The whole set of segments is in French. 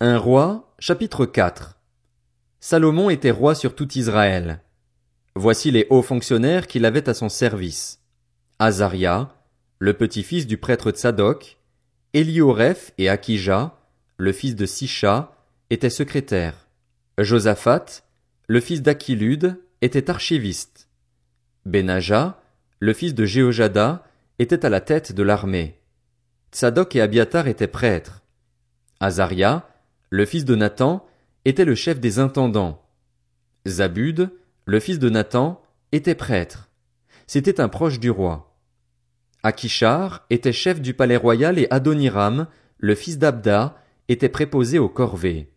Un roi, chapitre 4 Salomon était roi sur tout Israël. Voici les hauts fonctionnaires qu'il avait à son service. Azaria, le petit-fils du prêtre Tsadok, Elioreph et Akija, le fils de Sisha, étaient secrétaires. Josaphat, le fils d'Achilude, était archiviste. Benaja, le fils de Jéhojada, était à la tête de l'armée. Tsadok et Abiatar étaient prêtres. Azaria, le fils de Nathan, était le chef des intendants. Zabud, le fils de Nathan, était prêtre. C'était un proche du roi. Akishar était chef du palais royal et Adoniram, le fils d'Abda, était préposé aux corvées.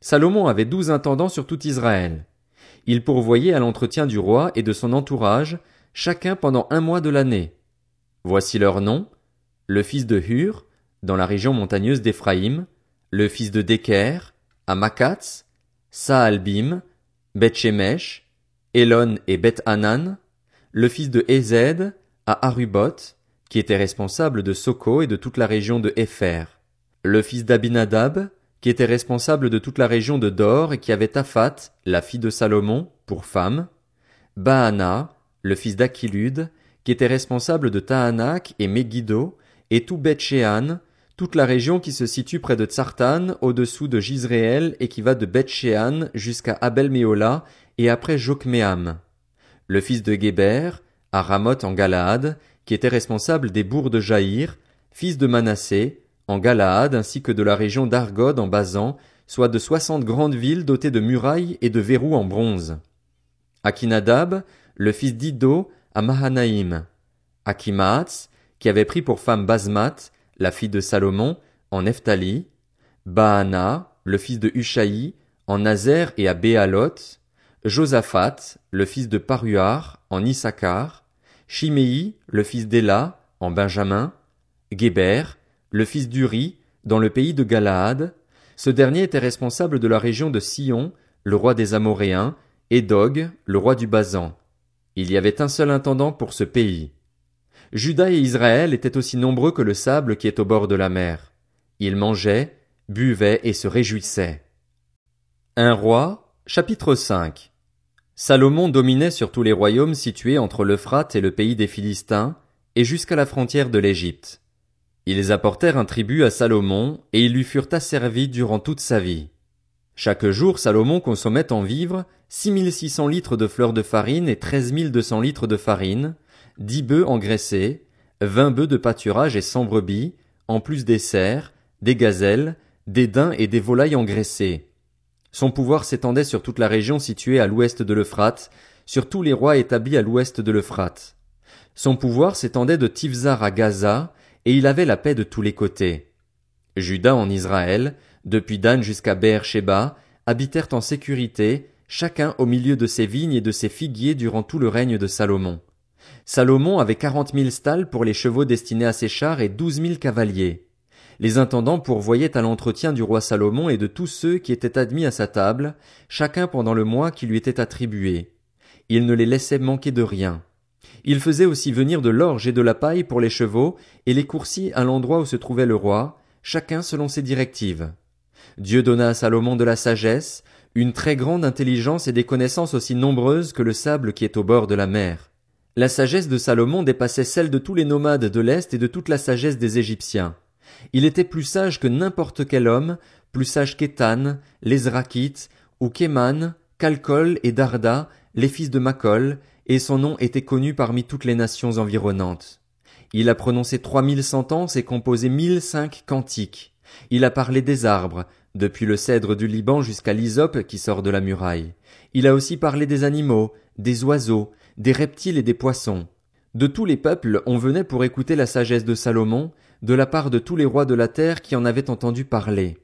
Salomon avait douze intendants sur tout Israël. Il pourvoyait à l'entretien du roi et de son entourage, chacun pendant un mois de l'année. Voici leurs noms, le fils de Hur, dans la région montagneuse d'Éphraïm, le fils de Deker, à Makatz, Saalbim, Beth-Shemesh, Elon et Beth-Hanan, le fils de Ezed, à Arubot, qui était responsable de Soko et de toute la région de Épher, le fils d'Abinadab, qui était responsable de toute la région de Dor et qui avait Tafat, la fille de Salomon, pour femme, Baana, le fils d'Achilude, qui était responsable de Tahanak et Megiddo, et tout toute la région qui se situe près de Tsartan, au-dessous de Gisréel et qui va de beth jusqu'à Abel-Méola et après Jokmeam. Le fils de Géber, à Ramoth en Galaad, qui était responsable des bourgs de Jaïr, fils de Manassé, en Galaad ainsi que de la région d'Argod en Basan, soit de soixante grandes villes dotées de murailles et de verrous en bronze. Akinadab, le fils d'Ido, à Mahanaïm. Akimaatz, qui avait pris pour femme Basmat, la fille de Salomon, en Nephtali, Baana, le fils de Hushaï, en Nazer et à Béalot, Josaphat, le fils de Paruar, en Issachar, Shimei, le fils d'Ela, en Benjamin, Géber, le fils d'Uri, dans le pays de Galaad, ce dernier était responsable de la région de Sion, le roi des Amoréens, et Dog, le roi du Basan. Il y avait un seul intendant pour ce pays. Juda et Israël étaient aussi nombreux que le sable qui est au bord de la mer. Ils mangeaient, buvaient et se réjouissaient. Un roi, chapitre 5 Salomon dominait sur tous les royaumes situés entre l'Euphrate et le pays des Philistins, et jusqu'à la frontière de l'Égypte. Ils apportèrent un tribut à Salomon, et ils lui furent asservis durant toute sa vie. Chaque jour Salomon consommait en vivres six mille six cents litres de fleurs de farine et treize mille deux cents litres de farine, dix bœufs engraissés, vingt bœufs de pâturage et cent brebis, en plus des cerfs, des gazelles, des daims et des volailles engraissées. Son pouvoir s'étendait sur toute la région située à l'ouest de l'Euphrate, sur tous les rois établis à l'ouest de l'Euphrate. Son pouvoir s'étendait de Tifzar à Gaza, et il avait la paix de tous les côtés. Judas en Israël, depuis Dan jusqu'à Beer-Sheba, habitèrent en sécurité, chacun au milieu de ses vignes et de ses figuiers durant tout le règne de Salomon. Salomon avait quarante mille stalles pour les chevaux destinés à ses chars et douze mille cavaliers. Les intendants pourvoyaient à l'entretien du roi Salomon et de tous ceux qui étaient admis à sa table, chacun pendant le mois qui lui était attribué. Il ne les laissait manquer de rien. Il faisait aussi venir de l'orge et de la paille pour les chevaux, et les coursiers à l'endroit où se trouvait le roi, chacun selon ses directives. Dieu donna à Salomon de la sagesse, une très grande intelligence et des connaissances aussi nombreuses que le sable qui est au bord de la mer. La sagesse de Salomon dépassait celle de tous les nomades de l'Est et de toute la sagesse des Égyptiens. Il était plus sage que n'importe quel homme, plus sage qu'Étan, les Zrakites, ou qu'Eman, Calcol et Darda, les fils de Macol, et son nom était connu parmi toutes les nations environnantes. Il a prononcé trois mille sentences et composé mille cinq cantiques. Il a parlé des arbres, depuis le cèdre du Liban jusqu'à l'hysope qui sort de la muraille. Il a aussi parlé des animaux, des oiseaux, des reptiles et des poissons. De tous les peuples on venait pour écouter la sagesse de Salomon, de la part de tous les rois de la terre qui en avaient entendu parler.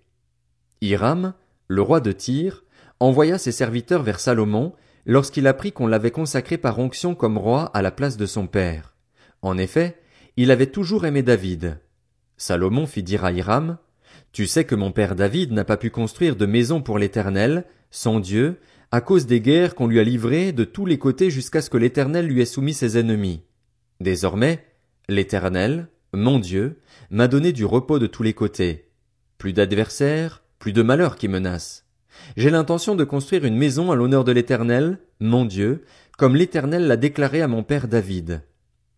Hiram, le roi de Tyr, envoya ses serviteurs vers Salomon, lorsqu'il apprit qu'on l'avait consacré par onction comme roi à la place de son père. En effet, il avait toujours aimé David. Salomon fit dire à Hiram, Tu sais que mon père David n'a pas pu construire de maison pour l'Éternel, son Dieu, à cause des guerres qu'on lui a livrées de tous les côtés jusqu'à ce que l'Éternel lui ait soumis ses ennemis. Désormais, l'Éternel, mon Dieu, m'a donné du repos de tous les côtés. Plus d'adversaires, plus de malheur qui menace. J'ai l'intention de construire une maison à l'honneur de l'Éternel, mon Dieu, comme l'Éternel l'a déclaré à mon père David.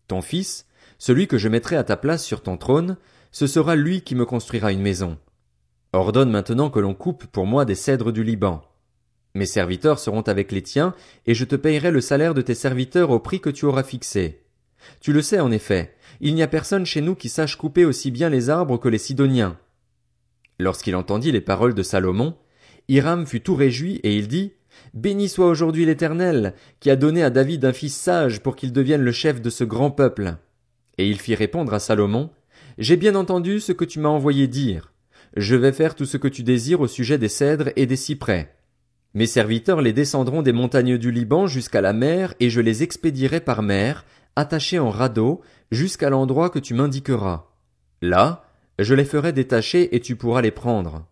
Ton fils, celui que je mettrai à ta place sur ton trône, ce sera lui qui me construira une maison. Ordonne maintenant que l'on coupe pour moi des cèdres du Liban. Mes serviteurs seront avec les tiens, et je te payerai le salaire de tes serviteurs au prix que tu auras fixé. Tu le sais en effet, il n'y a personne chez nous qui sache couper aussi bien les arbres que les Sidoniens. Lorsqu'il entendit les paroles de Salomon, Hiram fut tout réjoui, et il dit, Béni soit aujourd'hui l'Éternel, qui a donné à David un fils sage pour qu'il devienne le chef de ce grand peuple. Et il fit répondre à Salomon, J'ai bien entendu ce que tu m'as envoyé dire. Je vais faire tout ce que tu désires au sujet des cèdres et des cyprès. Mes serviteurs les descendront des montagnes du Liban jusqu'à la mer, et je les expédierai par mer, attachés en radeau, jusqu'à l'endroit que tu m'indiqueras. Là, je les ferai détacher et tu pourras les prendre.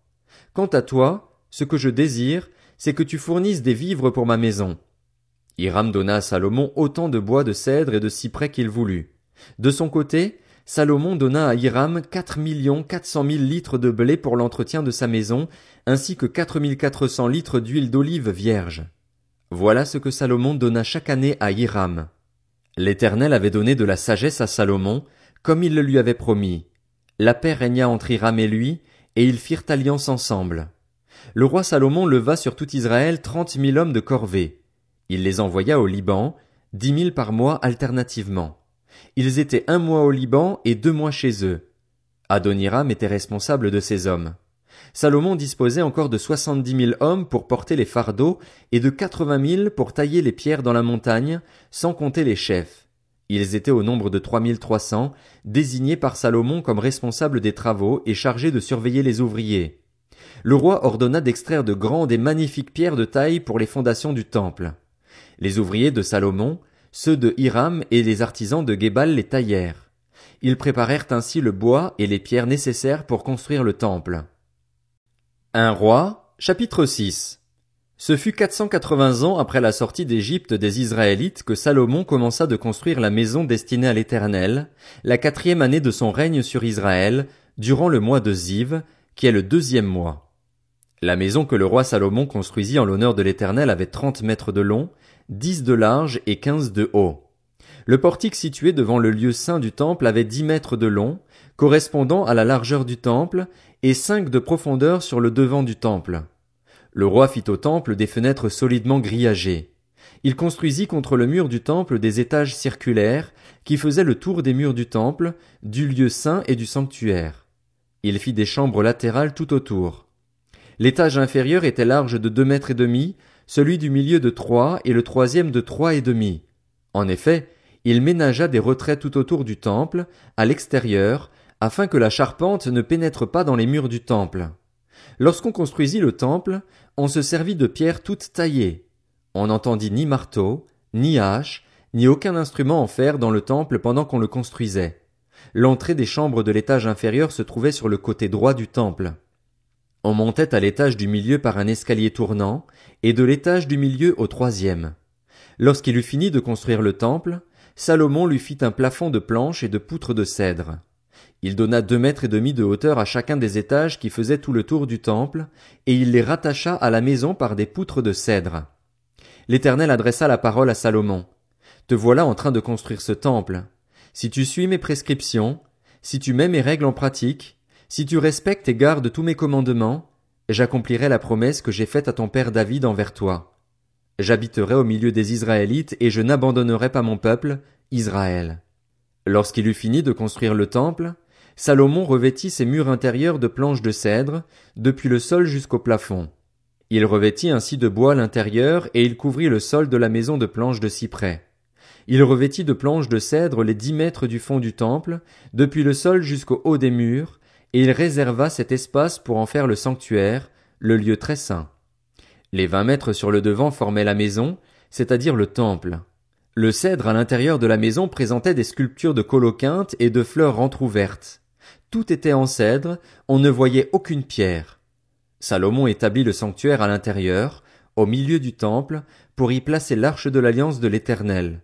Quant à toi, ce que je désire, c'est que tu fournisses des vivres pour ma maison. Hiram donna à Salomon autant de bois de cèdre et de cyprès qu'il voulut. De son côté, Salomon donna à Hiram quatre millions quatre cent mille litres de blé pour l'entretien de sa maison, ainsi que quatre mille quatre cents litres d'huile d'olive vierge. Voilà ce que Salomon donna chaque année à Hiram. L'Éternel avait donné de la sagesse à Salomon, comme il le lui avait promis. La paix régna entre Hiram et lui, et ils firent alliance ensemble. Le roi Salomon leva sur tout Israël trente mille hommes de corvée. Il les envoya au Liban, dix mille par mois alternativement. Ils étaient un mois au Liban et deux mois chez eux. Adoniram était responsable de ces hommes. Salomon disposait encore de soixante-dix mille hommes pour porter les fardeaux et de quatre-vingt mille pour tailler les pierres dans la montagne, sans compter les chefs. Ils étaient au nombre de trois mille trois cents, désignés par Salomon comme responsables des travaux et chargés de surveiller les ouvriers. Le roi ordonna d'extraire de grandes et magnifiques pierres de taille pour les fondations du temple. Les ouvriers de Salomon, ceux de Hiram et les artisans de Gebal les taillèrent. Ils préparèrent ainsi le bois et les pierres nécessaires pour construire le temple. Un roi, chapitre 6 Ce fut 480 ans après la sortie d'Égypte des Israélites que Salomon commença de construire la maison destinée à l'Éternel, la quatrième année de son règne sur Israël, durant le mois de Ziv, qui est le deuxième mois. La maison que le roi Salomon construisit en l'honneur de l'Éternel avait trente mètres de long, dix de large et quinze de haut. Le portique situé devant le lieu saint du temple avait dix mètres de long, correspondant à la largeur du temple, et cinq de profondeur sur le devant du temple. Le roi fit au temple des fenêtres solidement grillagées. Il construisit contre le mur du temple des étages circulaires, qui faisaient le tour des murs du temple, du lieu saint et du sanctuaire. Il fit des chambres latérales tout autour. L'étage inférieur était large de deux mètres et demi, celui du milieu de trois et le troisième de trois et demi. En effet, il ménagea des retraits tout autour du temple, à l'extérieur, afin que la charpente ne pénètre pas dans les murs du temple. Lorsqu'on construisit le temple, on se servit de pierres toutes taillées. On n'entendit ni marteau, ni hache, ni aucun instrument en fer dans le temple pendant qu'on le construisait. L'entrée des chambres de l'étage inférieur se trouvait sur le côté droit du temple. On montait à l'étage du milieu par un escalier tournant, et de l'étage du milieu au troisième. Lorsqu'il eut fini de construire le temple, Salomon lui fit un plafond de planches et de poutres de cèdre. Il donna deux mètres et demi de hauteur à chacun des étages qui faisaient tout le tour du temple, et il les rattacha à la maison par des poutres de cèdre. L'Éternel adressa la parole à Salomon. Te voilà en train de construire ce temple. Si tu suis mes prescriptions, si tu mets mes règles en pratique, si tu respectes et gardes tous mes commandements, j'accomplirai la promesse que j'ai faite à ton père David envers toi. J'habiterai au milieu des Israélites et je n'abandonnerai pas mon peuple, Israël. Lorsqu'il eut fini de construire le temple, Salomon revêtit ses murs intérieurs de planches de cèdre, depuis le sol jusqu'au plafond. Il revêtit ainsi de bois l'intérieur et il couvrit le sol de la maison de planches de cyprès. Il revêtit de planches de cèdre les dix mètres du fond du temple, depuis le sol jusqu'au haut des murs, et il réserva cet espace pour en faire le sanctuaire, le lieu très saint. Les vingt mètres sur le devant formaient la maison, c'est-à-dire le temple. Le cèdre à l'intérieur de la maison présentait des sculptures de coloquintes et de fleurs entr'ouvertes. Tout était en cèdre, on ne voyait aucune pierre. Salomon établit le sanctuaire à l'intérieur, au milieu du temple, pour y placer l'arche de l'alliance de l'Éternel.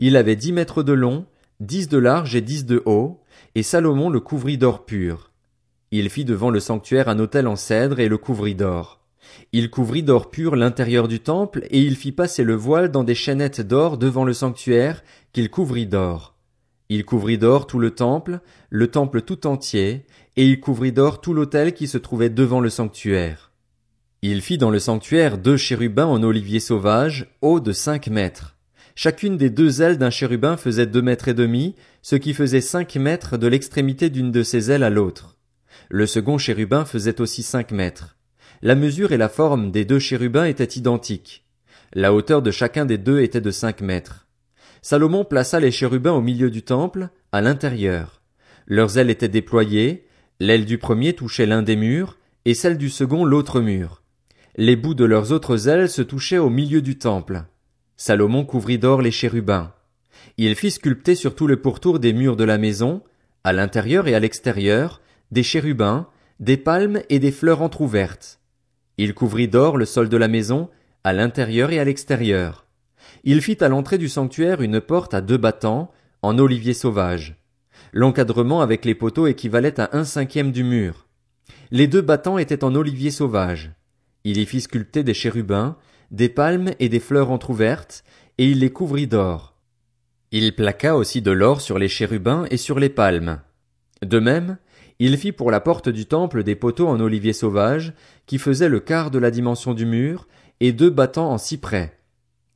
Il avait dix mètres de long, dix de large et dix de haut, et Salomon le couvrit d'or pur. Il fit devant le sanctuaire un autel en cèdre et le couvrit d'or. Il couvrit d'or pur l'intérieur du temple, et il fit passer le voile dans des chaînettes d'or devant le sanctuaire, qu'il couvrit d'or. Il couvrit d'or tout le temple, le temple tout entier, et il couvrit d'or tout l'autel qui se trouvait devant le sanctuaire. Il fit dans le sanctuaire deux chérubins en olivier sauvage, hauts de cinq mètres. Chacune des deux ailes d'un chérubin faisait deux mètres et demi, ce qui faisait cinq mètres de l'extrémité d'une de ses ailes à l'autre. Le second chérubin faisait aussi cinq mètres. La mesure et la forme des deux chérubins étaient identiques. La hauteur de chacun des deux était de cinq mètres. Salomon plaça les chérubins au milieu du temple, à l'intérieur. Leurs ailes étaient déployées, l'aile du premier touchait l'un des murs, et celle du second l'autre mur. Les bouts de leurs autres ailes se touchaient au milieu du temple. Salomon couvrit d'or les chérubins. Il fit sculpter sur tout le pourtour des murs de la maison, à l'intérieur et à l'extérieur, des chérubins, des palmes et des fleurs entr'ouvertes. Il couvrit d'or le sol de la maison, à l'intérieur et à l'extérieur. Il fit à l'entrée du sanctuaire une porte à deux battants, en olivier sauvage. L'encadrement avec les poteaux équivalait à un cinquième du mur. Les deux battants étaient en olivier sauvage. Il y fit sculpter des chérubins, des palmes et des fleurs entr'ouvertes, et il les couvrit d'or. Il plaqua aussi de l'or sur les chérubins et sur les palmes. De même, il fit pour la porte du temple des poteaux en olivier sauvage, qui faisaient le quart de la dimension du mur, et deux battants en cyprès.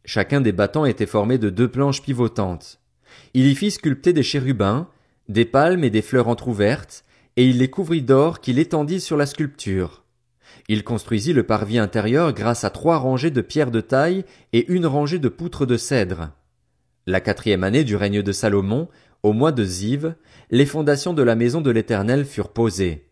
Chacun des battants était formé de deux planches pivotantes. Il y fit sculpter des chérubins, des palmes et des fleurs entr'ouvertes, et il les couvrit d'or qu'il étendit sur la sculpture. Il construisit le parvis intérieur grâce à trois rangées de pierres de taille et une rangée de poutres de cèdre. La quatrième année du règne de Salomon, au mois de Ziv, les fondations de la maison de l'Éternel furent posées.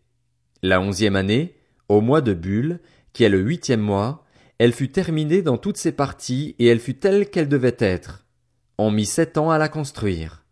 La onzième année, au mois de Bulle, qui est le huitième mois, elle fut terminée dans toutes ses parties et elle fut telle qu'elle devait être. On mit sept ans à la construire.